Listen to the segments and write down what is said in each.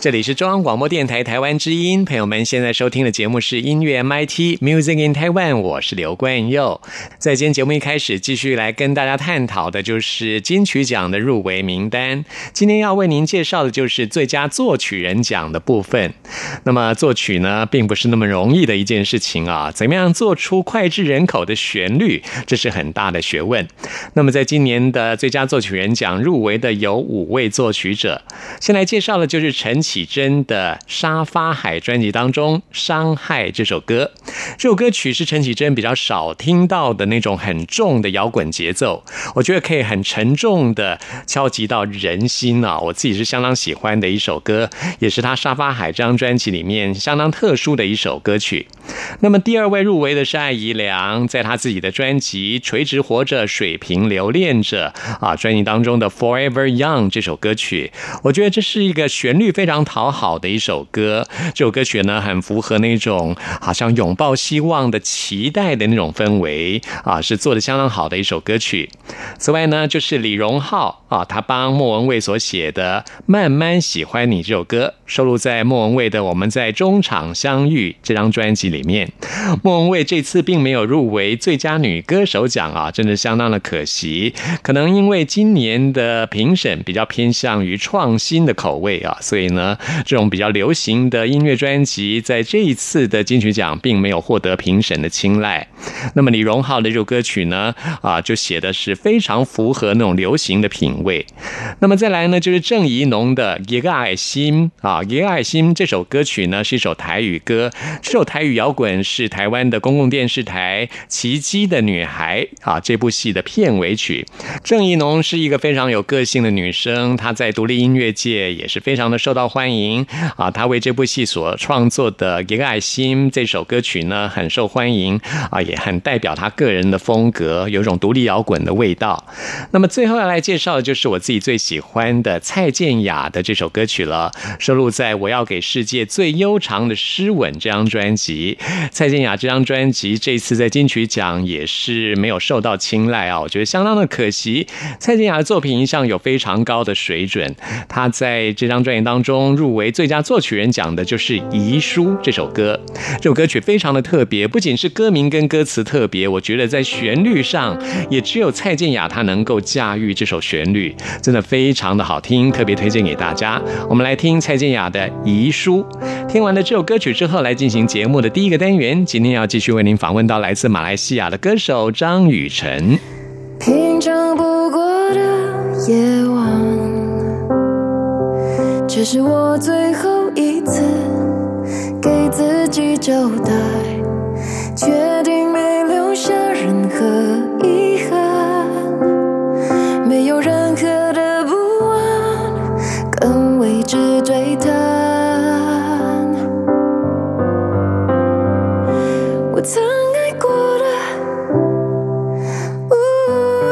这里是中央广播电台台湾之音，朋友们现在收听的节目是音乐 MIT Music in Taiwan，我是刘冠佑。在今天节目一开始，继续来跟大家探讨的就是金曲奖的入围名单。今天要为您介绍的就是最佳作曲人奖的部分。那么作曲呢，并不是那么容易的一件事情啊，怎么样做出脍炙人口的旋律，这是很大的学问。那么在今年的最佳作曲人奖入围的有五位作曲者，先来介绍的就是陈。启真的《沙发海》专辑当中，《伤害》这首歌，这首歌曲是陈绮贞比较少听到的那种很重的摇滚节奏，我觉得可以很沉重的敲击到人心啊！我自己是相当喜欢的一首歌，也是他《沙发海》这张专辑里面相当特殊的一首歌曲。那么第二位入围的是艾怡良，在他自己的专辑《垂直活着，水平留恋着》啊专辑当中的《Forever Young》这首歌曲，我觉得这是一个旋律非常。讨好的一首歌，这首歌曲呢，很符合那种好像拥抱希望的期待的那种氛围啊，是做的相当好的一首歌曲。此外呢，就是李荣浩啊，他帮莫文蔚所写的《慢慢喜欢你》这首歌，收录在莫文蔚的《我们在中场相遇》这张专辑里面。莫文蔚这次并没有入围最佳女歌手奖啊，真的相当的可惜。可能因为今年的评审比较偏向于创新的口味啊，所以呢。这种比较流行的音乐专辑，在这一次的金曲奖并没有获得评审的青睐。那么李荣浩的这首歌曲呢，啊，就写的是非常符合那种流行的品位。那么再来呢，就是郑怡农的《一个爱心》啊，《一个爱心》这首歌曲呢，是一首台语歌。这首台语摇滚是台湾的公共电视台《奇迹的女孩》啊这部戏的片尾曲。郑怡农是一个非常有个性的女生，她在独立音乐界也是非常的受到。欢迎啊！她为这部戏所创作的《一个爱心》这首歌曲呢，很受欢迎啊，也很代表她个人的风格，有种独立摇滚的味道。那么最后要来介绍就是我自己最喜欢的蔡健雅的这首歌曲了，收录在我要给世界最悠长的诗吻这张专辑。蔡健雅这张专辑这次在金曲奖也是没有受到青睐啊，我觉得相当的可惜。蔡健雅的作品一向有非常高的水准，她在这张专辑当中。入围最佳作曲人奖的就是《遗书》这首歌，这首歌曲非常的特别，不仅是歌名跟歌词特别，我觉得在旋律上也只有蔡健雅她能够驾驭这首旋律，真的非常的好听，特别推荐给大家。我们来听蔡健雅的《遗书》。听完了这首歌曲之后，来进行节目的第一个单元。今天要继续为您访问到来自马来西亚的歌手张雨晨。平常不过的夜晚。这是我最后一次给自己交代，决定没留下任何遗憾，没有人只对谈。我曾爱过的，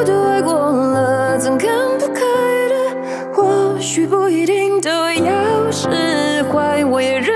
都爱过了，曾看不开的，或许不一定。都要释怀。我也认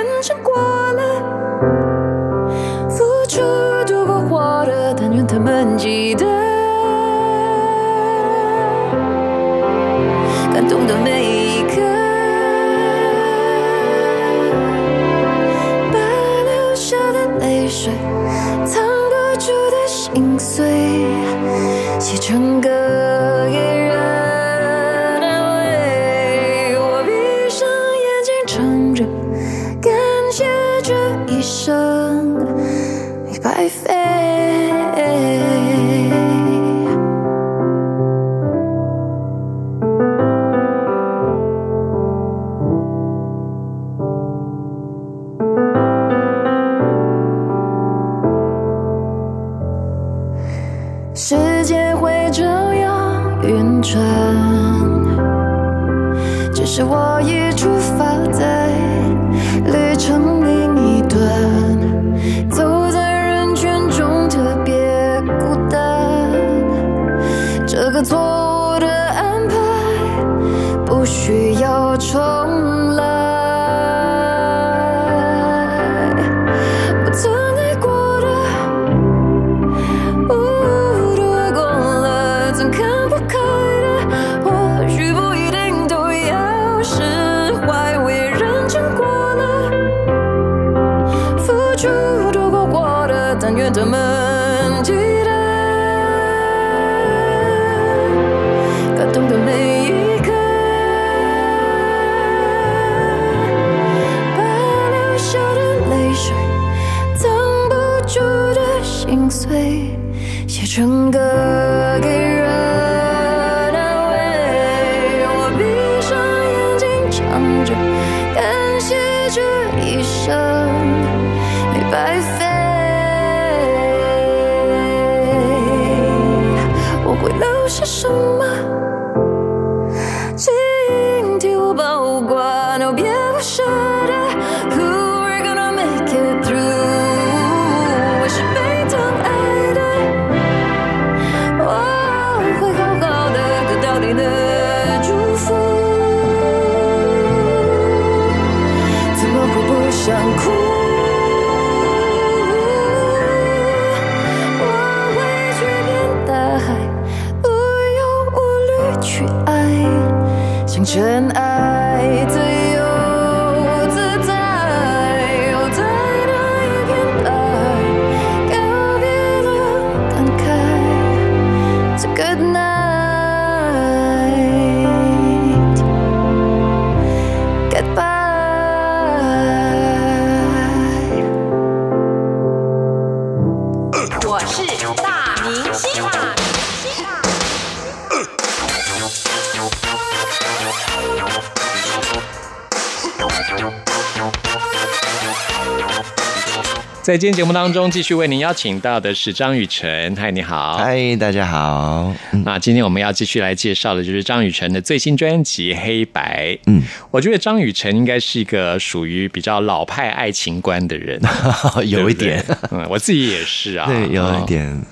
在今天节目当中，继续为您邀请到的是张雨晨。嗨，你好。嗨，大家好。那今天我们要继续来介绍的就是张雨晨的最新专辑《黑白》。嗯，我觉得张雨晨应该是一个属于比较老派爱情观的人，有一点。对对？嗯，我自己也是啊，对，有一哦点，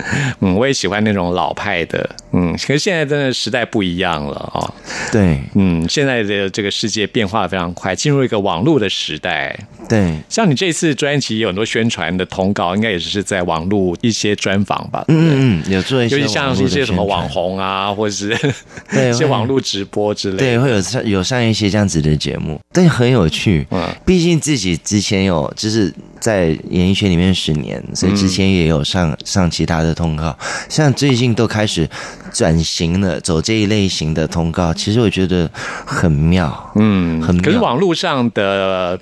嗯，我也喜欢那种老派的，嗯，可是现在真的时代不一样了哦，对。嗯，现在的这个世界变化得非常快，进入一个网络的时代。对，像你这次专辑有很多宣传的通告，应该也是在网络一些专访吧？嗯嗯嗯，有做一些尤其像一些什么网，红啊，或者是对 一些网络直播之类的。对，会有上有上一些这样子的节目，对，很有趣。嗯毕竟自己之前有就是在演艺圈里面十年，所以之前也有上、上其他的通告，像最近都开始转型了，走这一类型的通告，其实我觉得很妙。嗯，很妙可是网络上的。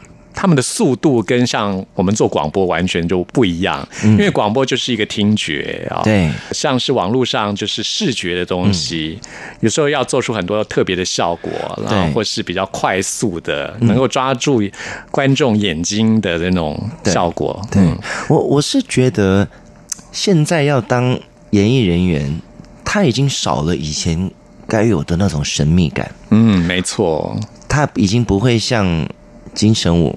他们的速度跟像我们做广播完全就不一样，因为广播就是一个听觉啊，嗯对，像是网络上就是视觉的东西，有时候要做出很多特别的效果，然后或是比较快速的，能够抓住观众眼睛的那种效果。对。嗯。我我是觉得现在要当演艺人员，他已经少了以前该有的那种神秘感，嗯，没错，他已经不会像金城武。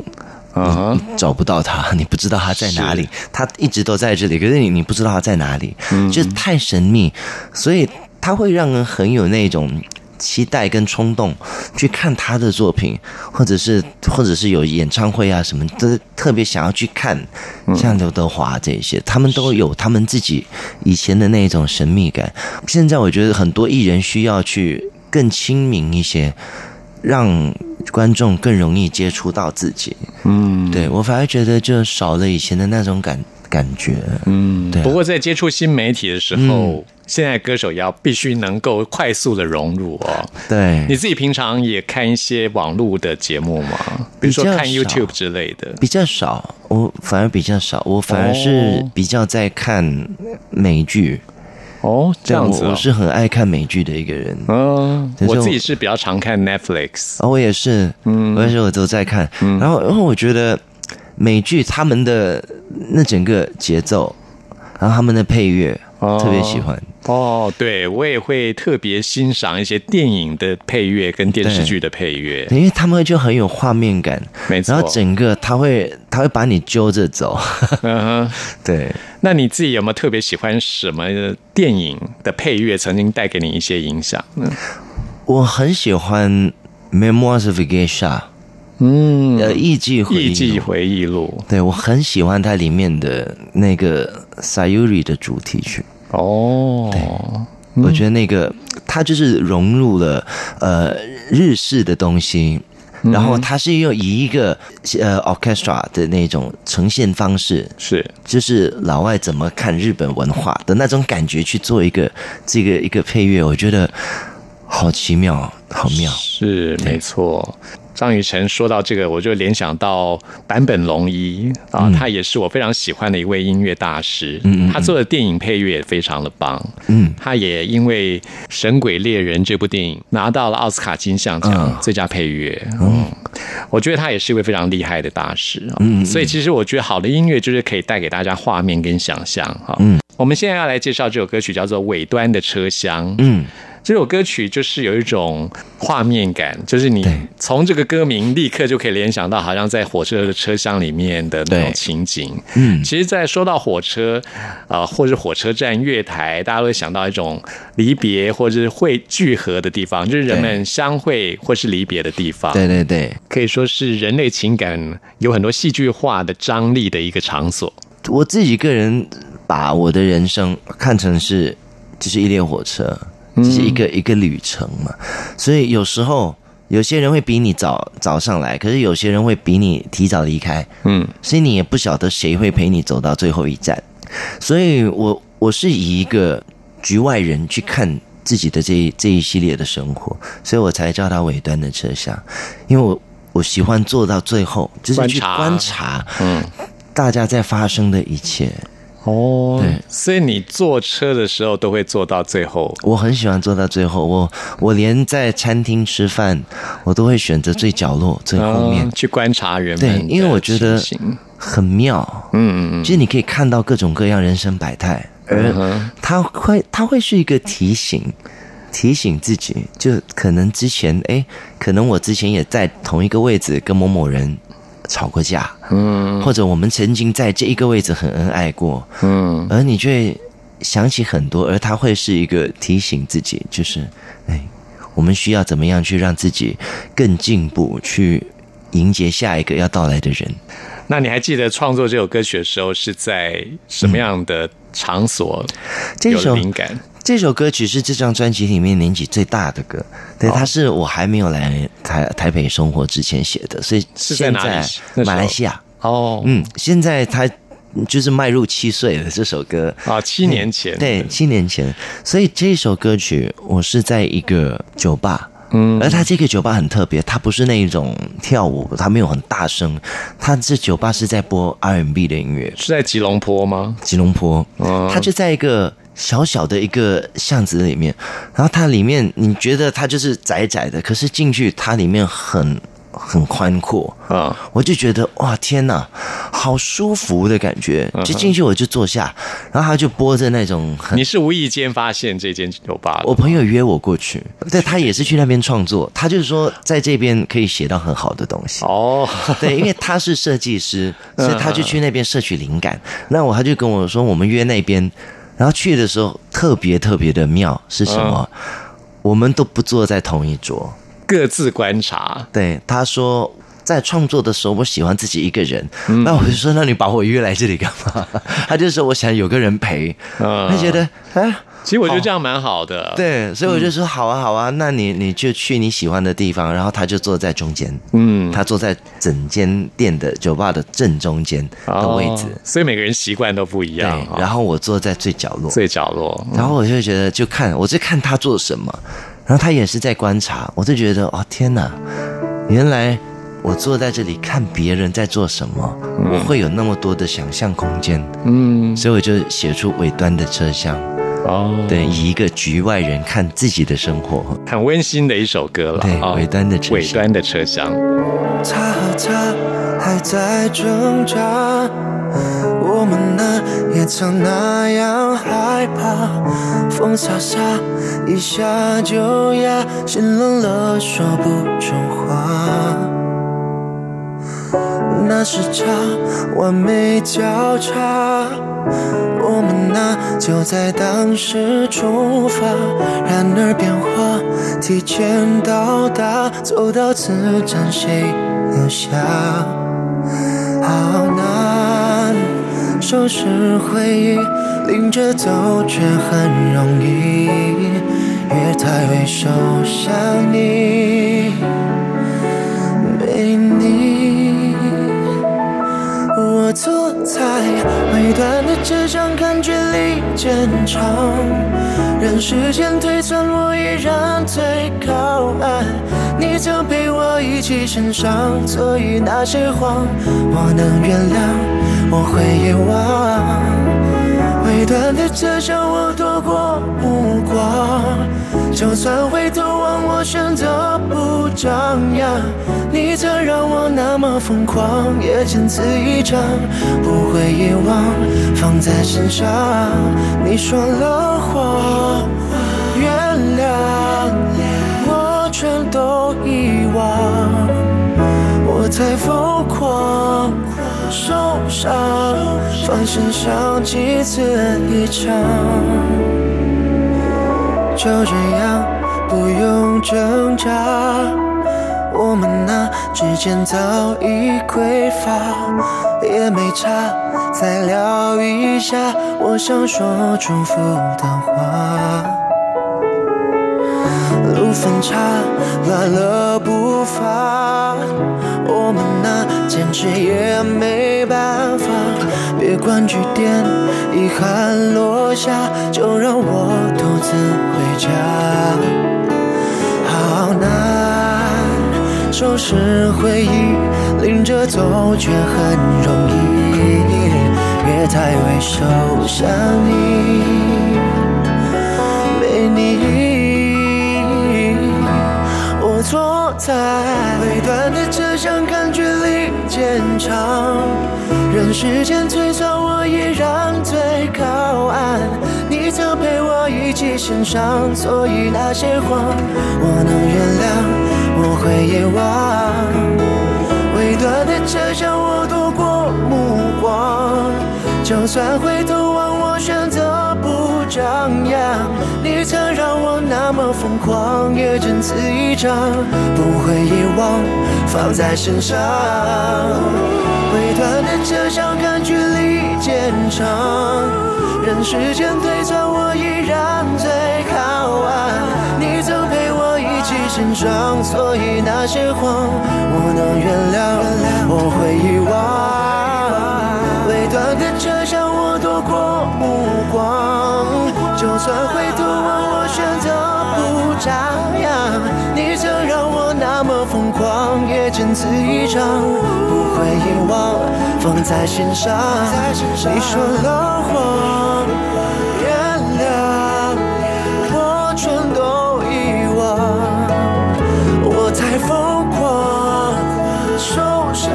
找不到他，你不知道他在哪里，他一直都在这里，可是你你不知道他在哪里，嗯。就是太神秘，所以他会让人很有那种期待跟冲动去看他的作品，或者是或者是有演唱会啊什么，都特别想要去看，嗯。像刘德华这些，他们都有他们自己以前的那种神秘感。现在我觉得很多艺人需要去更亲民一些，让观众更容易接触到自己。嗯对我反而觉得就少了以前的那种感感觉。嗯对啊不过在接触新媒体的时候，现在歌手要必须能够快速的融入哦。对，你自己平常也看一些网络的节目吗？比如说看 YouTube 之类的。比较少，我反而比较少，我反而是哦比较在看美剧。哦，这样子、哦，我我是很爱看美剧的一个人。嗯，我我自己是比较常看 Netflix。哦，我也是，嗯，我也是，我都在看。然后，然后我觉得美剧他们的那整个节奏，然后他们的配乐，哦特别喜欢。哦，对我也会特别欣赏一些电影的配乐跟电视剧的配乐，因为他们就很有画面感，没错然后整个他会他会把你揪着走，嗯哼。对。那你自己有没有特别喜欢什么电影的配乐，曾经带给你一些影响呢？我很喜欢《Memoirs of a Geisha》，嗯。呃，艺伎回忆录。艺伎回忆录。对我很喜欢它里面的那个 Sayuri 的主题曲，哦，对我觉得那个它就是融入了呃日式的东西。然后它是用以一个呃 orchestra 的那种呈现方式，是。就是老外怎么看日本文化的那种感觉去做一个这个一个配乐，我觉得好奇妙，好妙。是没错。张雨晨说到这个，我就联想到坂本龙一啊，他也是我非常喜欢的一位音乐大师。嗯他做的电影配乐也非常的棒。嗯，他也因为《神鬼猎人》这部电影拿到了奥斯卡金像奖嗯最佳配乐。嗯，我觉得他也是一位非常厉害的大师啊。嗯，所以其实我觉得好的音乐就是可以带给大家画面跟想象哈。嗯，我们现在要来介绍这首歌曲叫做《尾端的车厢》。嗯，这首歌曲就是有一种画面感，就是你对从这个歌名立刻就可以联想到，好像在火车的车厢里面的那种情景。嗯其实，在说到火车，啊、或者火车站、月台，大家都会想到一种离别或者是会聚合的地方，就是人们相会或是离别的地方。对对对，可以说是人类情感有很多戏剧化的张力的一个场所。我自己个人把我的人生看成是就是一列火车，就是一个、一个旅程嘛。所以有时候有些人会比你早早上来，可是有些人会比你提早离开，嗯，所以你也不晓得谁会陪你走到最后一站。所以我我是以一个局外人去看自己的这一这一系列的生活，所以我才叫它尾端的车厢，因为我我喜欢坐到最后，就是去观察观察嗯，大家在发生的一切。哦。对。所以你坐车的时候都会坐到最后。我很喜欢坐到最后，我我连在餐厅吃饭，我都会选择最角落、最后面。嗯，去观察人们对因为我觉得很妙。嗯嗯嗯。就是你可以看到各种各样人生百态，嗯而它会它会是一个提醒，提醒自己，就可能之前哎，可能我之前也在同一个位置跟某某人吵过架，嗯。或者我们曾经在这一个位置很恩爱过，嗯。而你却想起很多，而它会是一个提醒自己，就是哎，我们需要怎么样去让自己更进步，去迎接下一个要到来的人。那你还记得创作这首歌曲的时候是在什么样的场所有了这首灵感？这首歌曲是这张专辑里面年纪最大的歌，哦。对，它是我还没有来台台北生活之前写的，所以现是在马来西亚，哦，嗯，现在他就是迈入七岁了。这首歌，啊，七年前，对，七年前，所以这首歌曲我是在一个酒吧。嗯。而他这个酒吧很特别，它不是那一种跳舞，它没有很大声，它这酒吧是在播 R&B 的音乐，是在吉隆坡吗？吉隆坡，哦。它就在一个小小的一个巷子里面，然后它里面你觉得它就是窄窄的，可是进去它里面很很宽阔，啊，我就觉得哇天哪，好舒服的感觉，嗯就进去我就坐下，然后他就播着那种很你是无意间发现这间酒吧的？我朋友约我过去，对他也是去那边创作，他就是说在这边可以写到很好的东西。哦，对，因为他是设计师，嗯所以他就去那边摄取灵感。那我他就跟我说，我们约那边，然后去的时候特别特别的妙是什么？嗯我们都不坐在同一桌。各自观察，对，他说在创作的时候，我喜欢自己一个人。嗯那我就说，那你把我约来这里干嘛？他就说，我想有个人陪。嗯他觉得，哎。其实我觉得这样蛮好的。，对，所以我就说好啊，好啊，那你你就去你喜欢的地方，然后他就坐在中间，嗯，他坐在整间店的酒吧的正中间的位置，哦所以每个人习惯都不一对样。，对然后我坐在最角落，最角落，然后我就觉得就看我在看他做什么，然后他也是在观察，我就觉得哦天哪，原来我坐在这里看别人在做什么，我会有那么多的想象空间，嗯，所以我就写出尾端的车厢，哦，对，以一个局外人看自己的生活。很温馨的一首歌了。对啊尾端的车厢尾端的车厢。他和她还在挣扎，我们呢也曾那样害怕，风沙沙一下就压，心冷了说不出话。那时差完美交叉，我们啊就在当时出发。然而变化提前到达，走到此站谁留下？好难收拾回忆，拎着走却很容易，月台会手想你，我坐在尾端的车厢，看距离渐长，任时间推算，我依然最靠岸。你曾陪我一起欣赏，所以那些谎我能原谅，我会遗忘。尾端的车厢，我躲过目光。就算回头望，我选择不张扬。你曾让我那么疯狂，也仅此一场，不会遗忘，放在心上。你说了谎，原谅，我全都遗忘，我才疯狂。受伤，放心上几次一场，就这样不用挣扎，我们那之间早已匮乏，也没差，再聊一下我想说祝福的话。路分岔，乱了步伐，我们呐坚持也没。别管句点，遗憾落下，就让我独自回家。好难收拾回忆，拎着走却很容易。别太为手想你，没你。我坐在尾端的车厢，看距离渐长，人世间推算，我依然最靠岸。你曾陪我一起欣赏，所以那些谎我能原谅，我会遗忘。未断的车厢，我躲过目光，就算回头望，我选择不张扬。你曾让我那么疯狂，也仅此一场，不会遗忘，放在心上。尾端的车厢，看距离渐长，任时间推算，我依然最靠岸。你曾陪我一起成长，所以那些谎我能原谅，我会遗忘。尾端的车厢，我躲过目光，仅此一场，不会遗忘，放在心上。你说了谎，原谅，我全都遗忘，我太疯狂，受伤，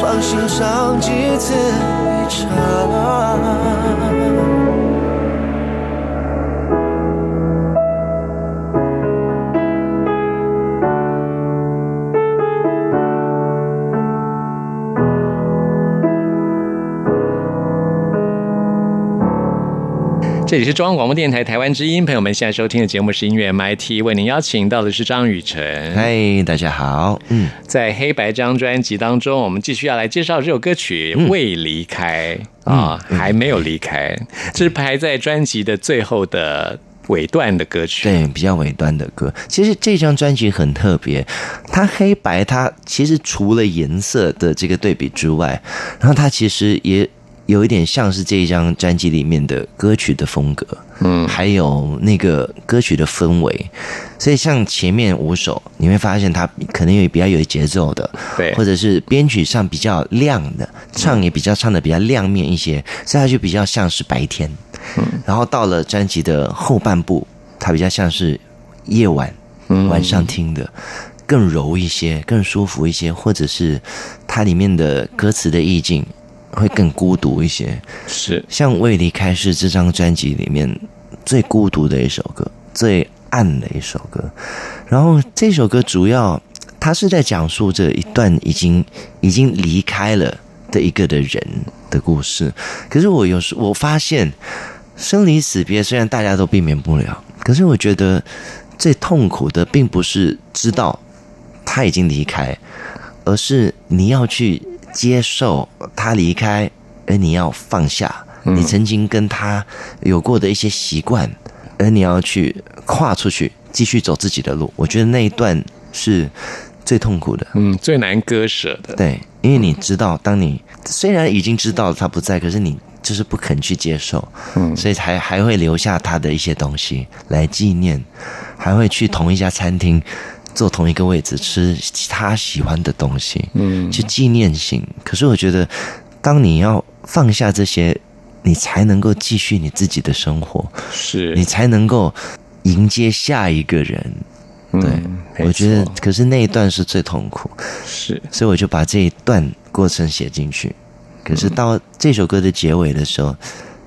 放心上几次一场。这里是中央广播电台台湾之音，朋友们现在收听的节目是音乐 MIT，为您邀请到的是张雨晨。嗨，大家好。嗯，在黑白这张专辑当中，我们继续要来介绍这首歌曲《未离开》啊，还没有离开，这是排在专辑的最后的尾段的歌曲。对，比较尾段的歌。其实这张专辑很特别，它黑白，它其实除了颜色的这个对比之外，然后它其实也有一点像是这一张专辑里面的歌曲的风格，嗯还有那个歌曲的氛围。所以像前面五首，你会发现它可能有比较有节奏的，对或者是编曲上比较亮的，唱也比较唱的比较亮面一些，所以它就比较像是白天。嗯然后到了专辑的后半部，它比较像是夜晚，晚上听的。更柔一些，更舒服一些，或者是它里面的歌词的意境会更孤独一些。是像《未离开》是这张专辑里面最孤独的一首歌，最暗的一首歌。然后这首歌主要它是在讲述着一段已经已经离开了的一个的人的故事。可是我有时我发现，生离死别虽然大家都避免不了，可是我觉得最痛苦的并不是知道他已经离开，而是你要去接受他离开，而你要放下你曾经跟他有过的一些习惯，而你要去跨出去，继续走自己的路。我觉得那一段是最痛苦的。嗯最难割舍的。对，因为你知道，当你虽然已经知道他不在，可是你就是不肯去接受，嗯所以才还会留下他的一些东西来纪念，还会去同一家餐厅坐同一个位置吃他喜欢的东西，嗯去纪念性。可是我觉得，当你要放下这些，你才能够继续你自己的生活，是你才能够迎接下一个人。对，嗯我觉得，可是那一段是最痛苦。是所以我就把这一段过程写进去。可是到这首歌的结尾的时候，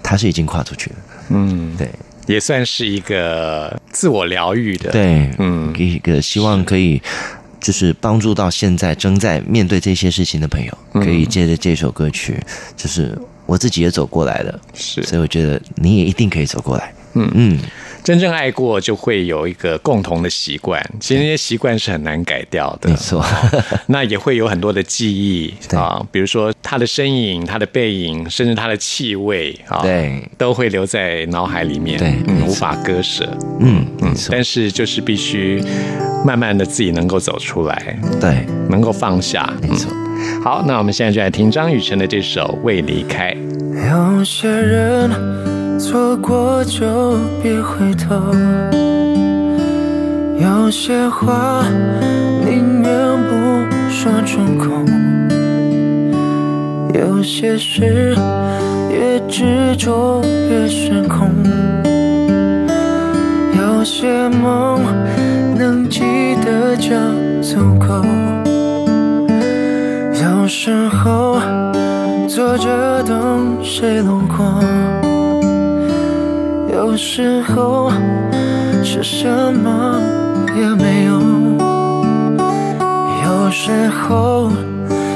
他是已经跨出去了。嗯，对也算是一个自我疗愈的。，对，嗯一个希望可以就是帮助到现在正在面对这些事情的朋友，嗯可以借着这首歌曲，就是我自己也走过来了，是所以我觉得你也一定可以走过来。嗯嗯，真正爱过，就会有一个共同的习惯。其实那些习惯是很难改掉的。没错，那也会有很多的记忆啊，比如说他的身影、他的背影，甚至他的气味啊，对，都会留在脑海里面，对嗯，无法割舍。嗯，没错，但是就是必须慢慢的自己能够走出来，对，能够放下。没错。嗯好，那我们现在就来听张雨晨的这首《未离开》。有些人错过就别回头，有些话宁愿不说出口，有些事越执着越失控，有些梦能记得就足够，有时候。坐着等谁路过，有时候是什么也没有，有时候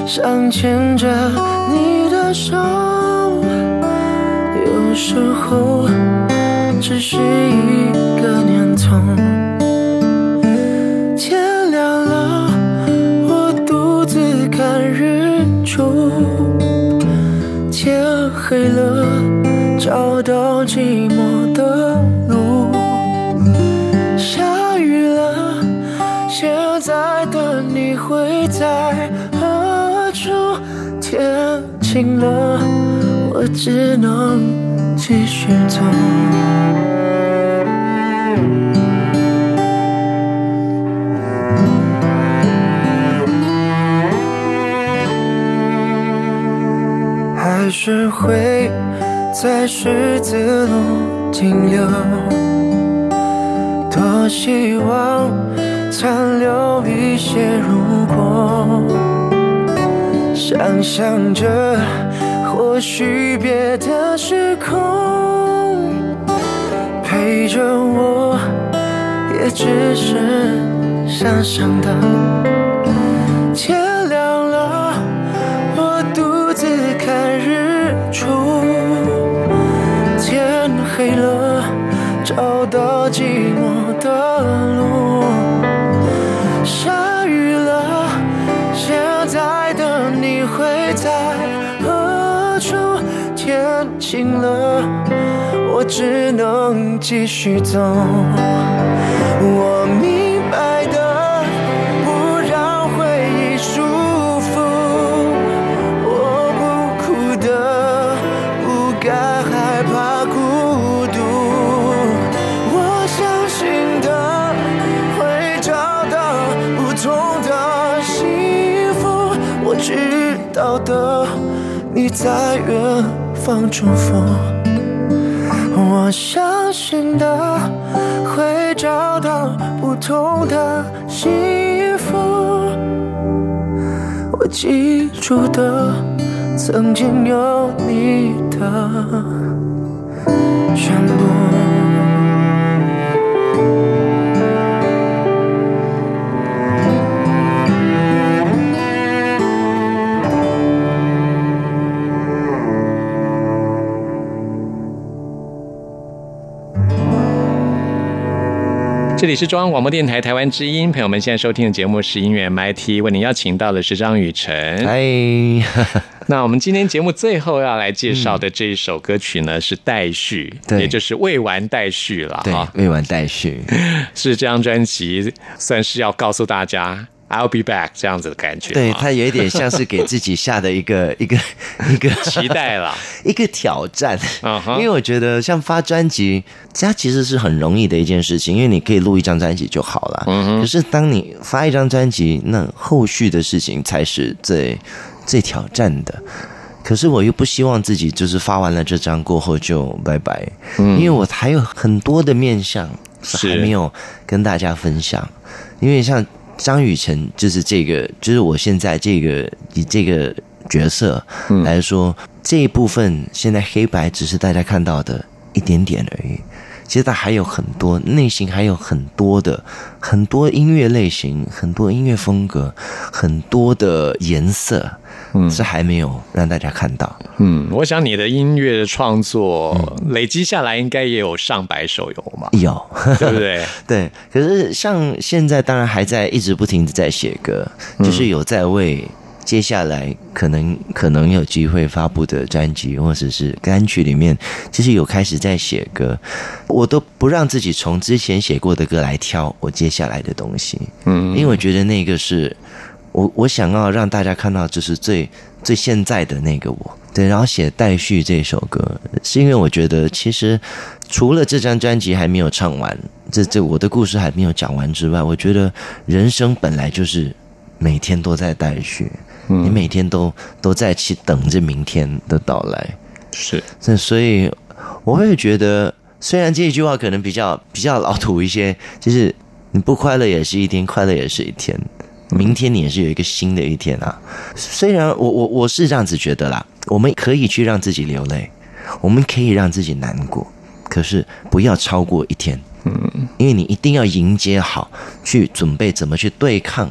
想牵着你的手，有时候只是一个念头。天亮了，我独自看日出。天黑了，找到寂寞天晴了，我只能继续走。还是会在十字路停留，多希望残留一些如果。想象着，或许别的时空陪着我，也只是想象的。去走。我明白的，不让回忆束缚。我不哭的，不该害怕孤独。我相信的，会找到不同的幸福。我知道的，你在远方祝福。我想新的，会找到不同的幸福。我记住的，曾经有你的全部。这里是中央广播电台台湾之音，朋友们现在收听的节目是音乐 MIT，为您邀请到的是张雨晨。哎，那我们今天节目最后要来介绍的这一首歌曲呢，是待续，对也就是未完待续了对哈，，未完待续。是这张专辑算是要告诉大家 I'll be back 这样子的感觉，对，哈他有一点像是给自己下的一个 一个一个期待啦，一个挑战。因为我觉得像发专辑，它其实是很容易的一件事情，因为你可以录一张专辑就好了。嗯可是当你发一张专辑，那后续的事情才是最最挑战的。可是我又不希望自己就是发完了这张过后就拜拜，因为我还有很多的面向是是。还没有跟大家分享。因为像张雨晨，就是这个，就是我现在这个以这个角色来说，这一部分现在黑白只是大家看到的一点点而已。其实他还有很多内心，还有很多的很多音乐类型，很多音乐风格，很多的颜色，嗯，是还没有让大家看到。嗯，我想你的音乐的创作嗯累积下来应该也有上百首有嘛，有，对不对？对，可是像现在当然还在一直不停的在写歌，就是有在为接下来可能可能有机会发布的专辑或者是单曲里面，其实有开始在写歌，我都不让自己从之前写过的歌来挑我接下来的东西，嗯。因为我觉得那个是我我想要让大家看到，就是最最现在的那个我。对，然后写《待续》这首歌，是因为我觉得其实除了这张专辑还没有唱完，这这我的故事还没有讲完之外，我觉得人生本来就是每天都在待续，你每天都都在去等着明天的到来。是，这所以我会觉得，虽然这一句话可能比较比较老土一些，就是你不快乐也是一天，快乐也是一天，明天你也是有一个新的一天啊。虽然我我我是这样子觉得啦，我们可以去让自己流泪，我们可以让自己难过，可是不要超过一天。嗯，因为你一定要迎接好，去准备怎么去对抗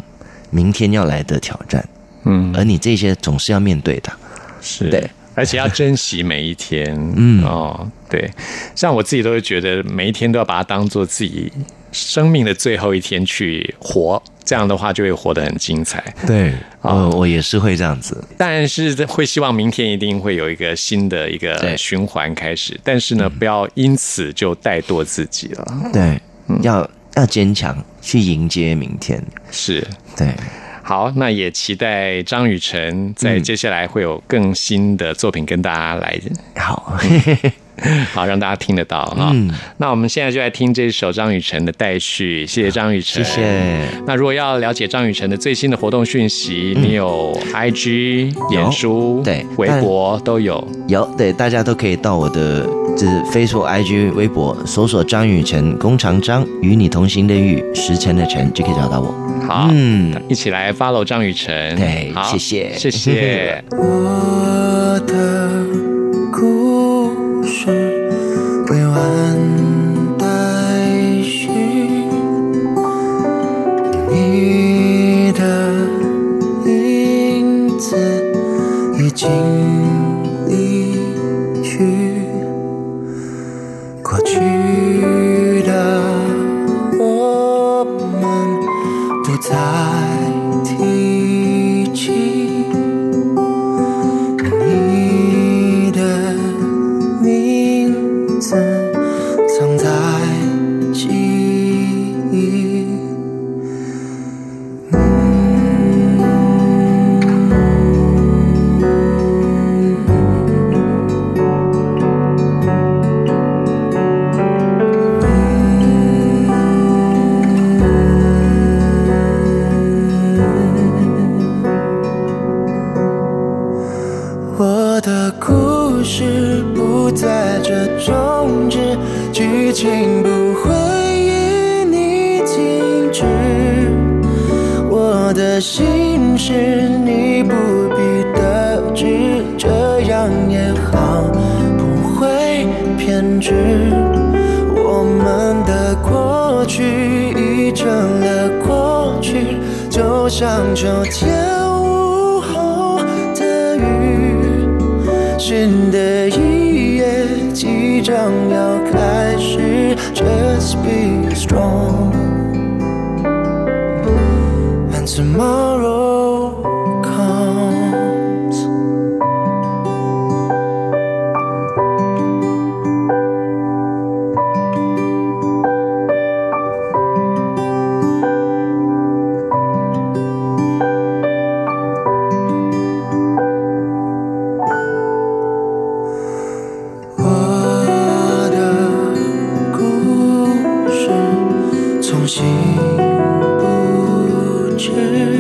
明天要来的挑战，嗯，而你这些总是要面对的。是，对。而且要珍惜每一天，嗯哦，对，像我自己都会觉得每一天都要把它当做自己生命的最后一天去活，这样的话就会活得很精彩。对，啊我我也是会这样子。但是会希望明天一定会有一个新的一个循环开始，但是呢，不要因此就怠惰自己了。对，要要坚强去迎接明天。是。对，好，那也期待张雨晨在接下来会有更新的作品跟大家来，好，好让大家听得到哈。嗯那我们现在就来听这首张雨晨的待续，谢谢张雨晨，谢谢。那如果要了解张雨晨的最新的活动讯息，你有 IG、脸书、对微博都有。有对，大家都可以到我的就是 Facebook、IG、微博搜索张雨晨，工长张，与你同行的雨，时辰的辰，就可以找到我。好，嗯，一起来 follow 张雨晨。对好，谢谢谢谢。我 的等待是，你的影子已经谁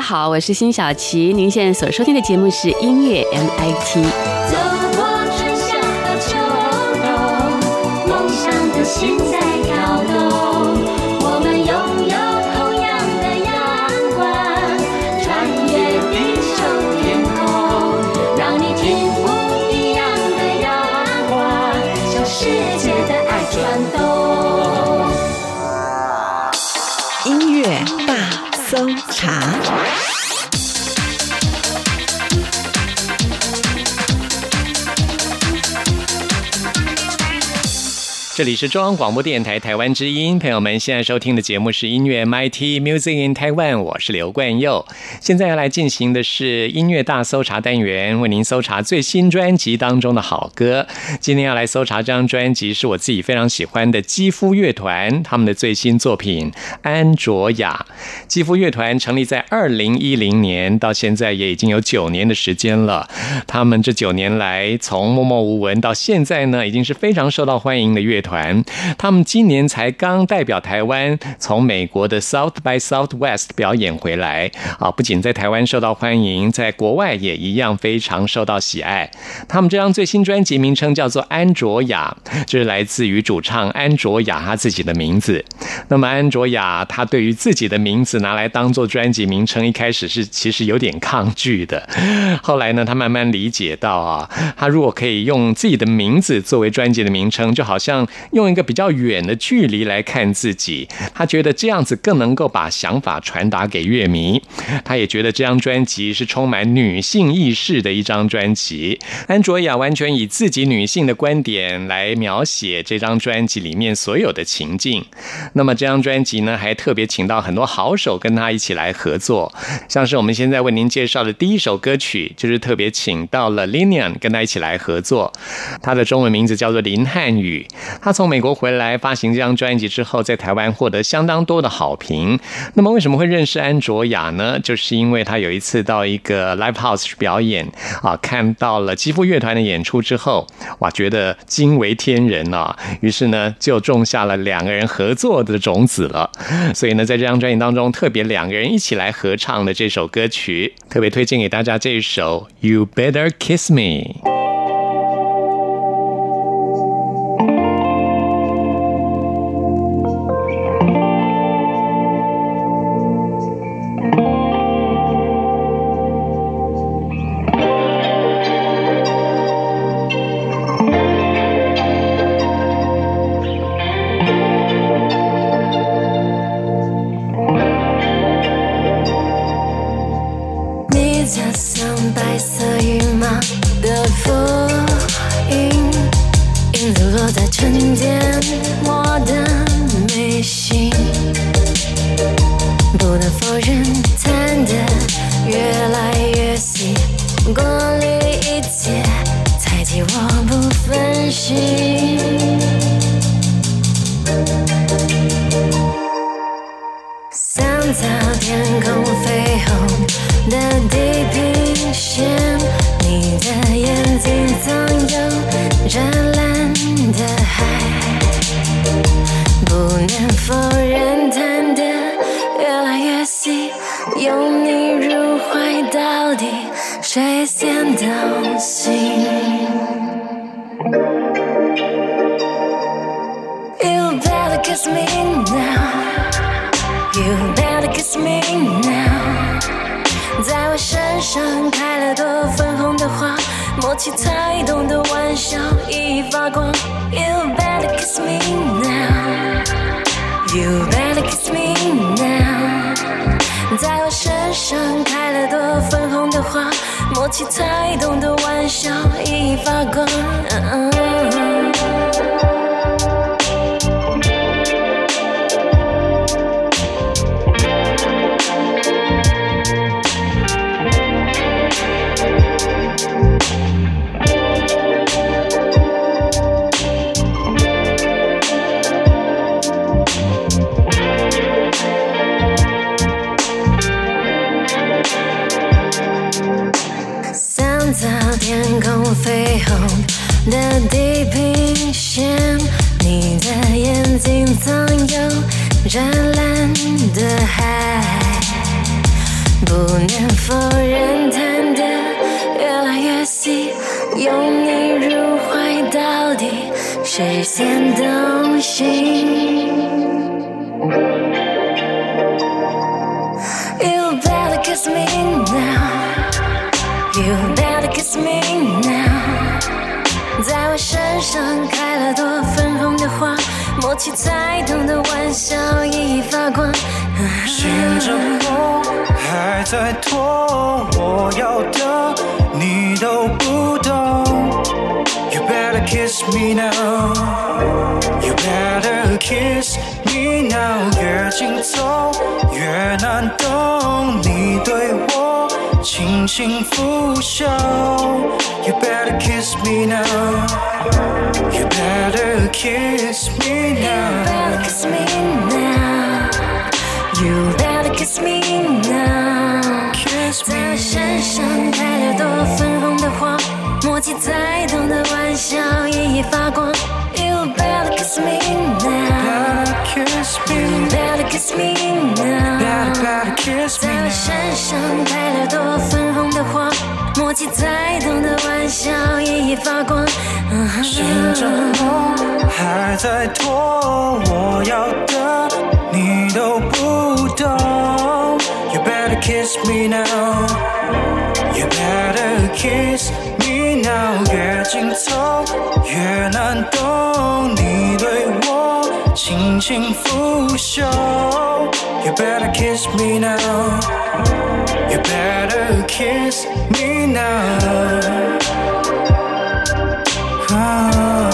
家好，我是辛晓琪。您现在所收听的节目是音乐 MIT。走过春夏和秋冬，梦想的心在跳动。我们拥有同样的阳光，穿越地球天空，让你听不一样的阳光，向世界的爱转动。音乐大搜查。这里是中央广播电台台湾之音，朋友们现在收听的节目是音乐 MIT Music in Taiwan，我是刘冠佑。现在要来进行的是音乐大搜查单元，为您搜查最新专辑当中的好歌。今天要来搜查这张专辑是我自己非常喜欢的肌肤乐团他们的最新作品《安卓雅》。肌肤乐团成立在二零一零年，到现在也已经有九年的时间了。他们这九年来从默默无闻到现在呢，已经是非常受到欢迎的乐团。团他们今年才刚代表台湾从美国的 South by Southwest 表演回来啊，不仅在台湾受到欢迎，在国外也一样非常受到喜爱。他们这张最新专辑名称叫做《安卓雅》，就是来自于主唱安卓雅他自己的名字。那么安卓雅他对于自己的名字拿来当做专辑名称，一开始是其实有点抗拒的。后来呢，他慢慢理解到啊，他如果可以用自己的名字作为专辑的名称，就好像用一个比较远的距离来看自己。他觉得这样子更能够把想法传达给乐迷。他也觉得这张专辑是充满女性意识的一张专辑。安卓雅完全以自己女性的观点来描写这张专辑里面所有的情境。那么这张专辑呢，还特别请到很多好手跟他一起来合作，像是我们现在为您介绍的第一首歌曲，就是特别请到了 Linian 跟他一起来合作。他的中文名字叫做林汉宇。他从美国回来发行这张专辑之后，在台湾获得相当多的好评。那么为什么会认识安卓雅呢？就是因为他有一次到一个 Live House 去表演啊，看到了肌肤乐团的演出之后，哇，觉得惊为天人啊，于是呢就种下了两个人合作的种子了。所以呢，在这张专辑当中，特别两个人一起来合唱的这首歌曲，特别推荐给大家这一首《You Better Kiss Me》。发光。You better kiss me now，You better kiss me now，在我身上开了朵粉红的花，默契才懂得玩笑熠熠发光。再拖，我要的你都不懂。You better kiss me now. You better kiss me now. 越紧凑越难懂，你对我轻轻拂晓。You better kiss me now. You better kiss me now. You better kiss me now. You better kiss me now. 在我身上开了朵粉红的花，默契再懂的玩笑熠熠发光。You better kiss me now, you better kiss me now, you better kiss me now。在身上开了朵粉红的花，默契再懂的玩笑熠熠发光。心中梦还在拖，我要的你都不懂。You better kiss me now. You better kiss me now. 越紧凑越难懂，你对我轻轻拂袖。You better kiss me now. You better kiss me now. Oh,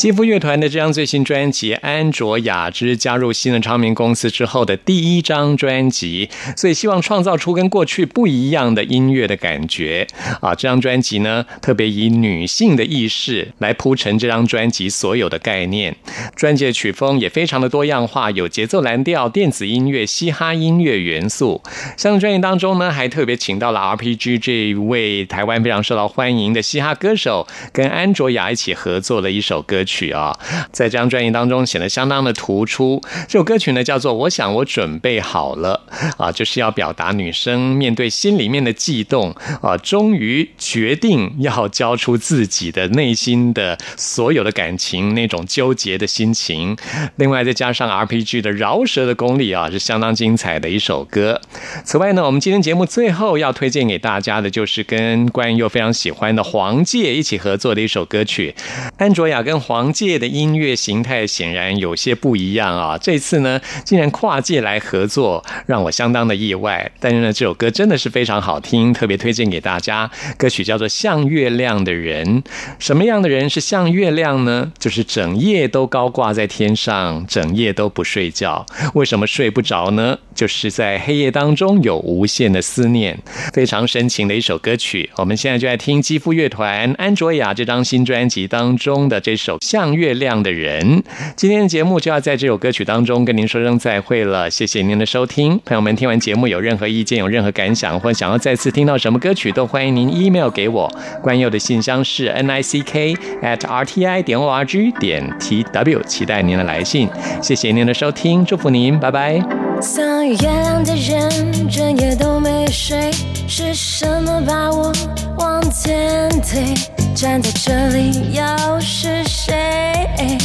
肌肤乐团的这张最新专辑《安卓雅之》加入新的唱片公司之后的第一张专辑，所以希望创造出跟过去不一样的音乐的感觉啊！这张专辑呢，特别以女性的意识来铺陈这张专辑所有的概念。专辑的曲风也非常的多样化，有节奏蓝调、电子音乐、嘻哈音乐元素。像专辑当中呢，还特别请到了 RPG 这一位台湾非常受到欢迎的嘻哈歌手，跟安卓雅一起合作了一首歌。曲啊，在这张专辑当中显得相当的突出。这首歌曲呢叫做《我想我准备好了》啊，就是要表达女生面对心里面的悸动啊，终于决定要交出自己的内心的所有的感情，那种纠结的心情。另外再加上 RPG 的饶舌的功力啊，是相当精彩的一首歌。此外呢，我们今天节目最后要推荐给大家的就是跟关又非常喜欢的黄玠一起合作的一首歌曲，安卓雅跟黄。王界的音乐形态显然有些不一样啊！这次呢，竟然跨界来合作，让我相当的意外。但是呢，这首歌真的是非常好听，特别推荐给大家。歌曲叫做《像月亮的人》，什么样的人是像月亮呢？就是整夜都高挂在天上，整夜都不睡觉。为什么睡不着呢？就是在黑夜当中有无限的思念，非常深情的一首歌曲。我们现在就来听肌肤乐团安卓雅这张新专辑当中的这首。像月亮的人，今天的节目就要在这首歌曲当中跟您说声再会了。谢谢您的收听，朋友们，听完节目有任何意见、有任何感想，或想要再次听到什么歌曲，都欢迎您 email 给我。关佑的信箱是 n i c k at r t i 点 o r g 点 t w，期待您的来信。谢谢您的收听，祝福您，拜拜。像月亮的人，整夜都没睡，是什么把我往前推？站在这里又是谁？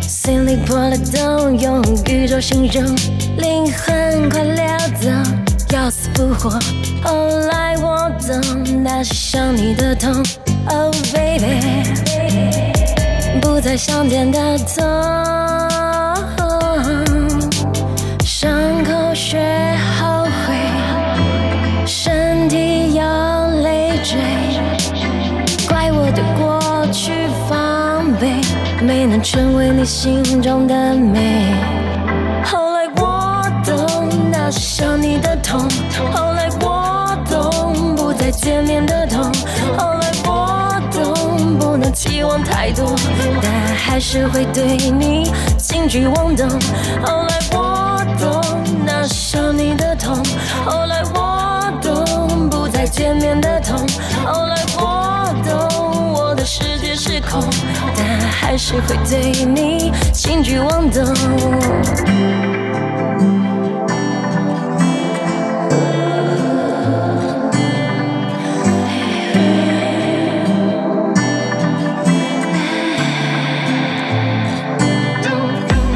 心里破了洞，用宇宙形容，灵魂快溜走，要死不活。后来我懂，那是想你的痛，Oh baby，不再相见的痛，伤口学成为你心中的美。后来我懂，那是想你的痛。后来我懂，不再见面的痛。后来我懂，不能期望太多，但还是会对你轻举妄动。后来我懂，那是想你的痛。后来我懂，不再见面的痛。后来，世界失控，但还是会对你轻举妄动。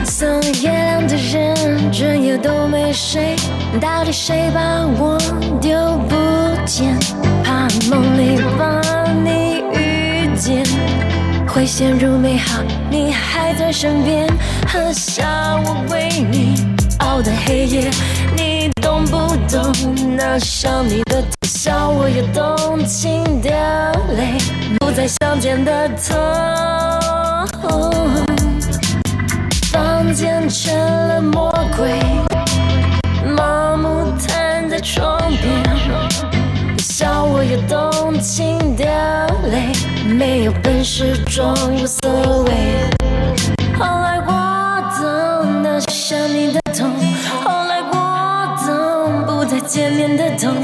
像月亮的人，整夜都没睡，到底谁把我丢不见？怕梦里把你遇见，会陷入美好，你还在身边，喝下我为你熬的黑夜，你懂不懂？那想你的，笑我有动情的泪，不再相见的痛。房间成了魔鬼，麻木瘫在床边，笑我有动情的泪，没有现实中无所谓。后来我懂，那些想你的痛。后来我懂，不再见面的痛。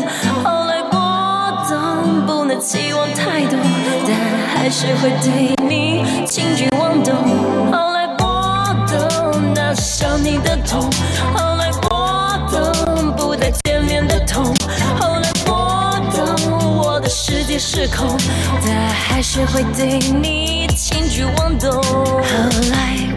后来我懂，不能期望太多，但还是会对你轻举妄动。失控，但还是会对你轻举妄动。后来。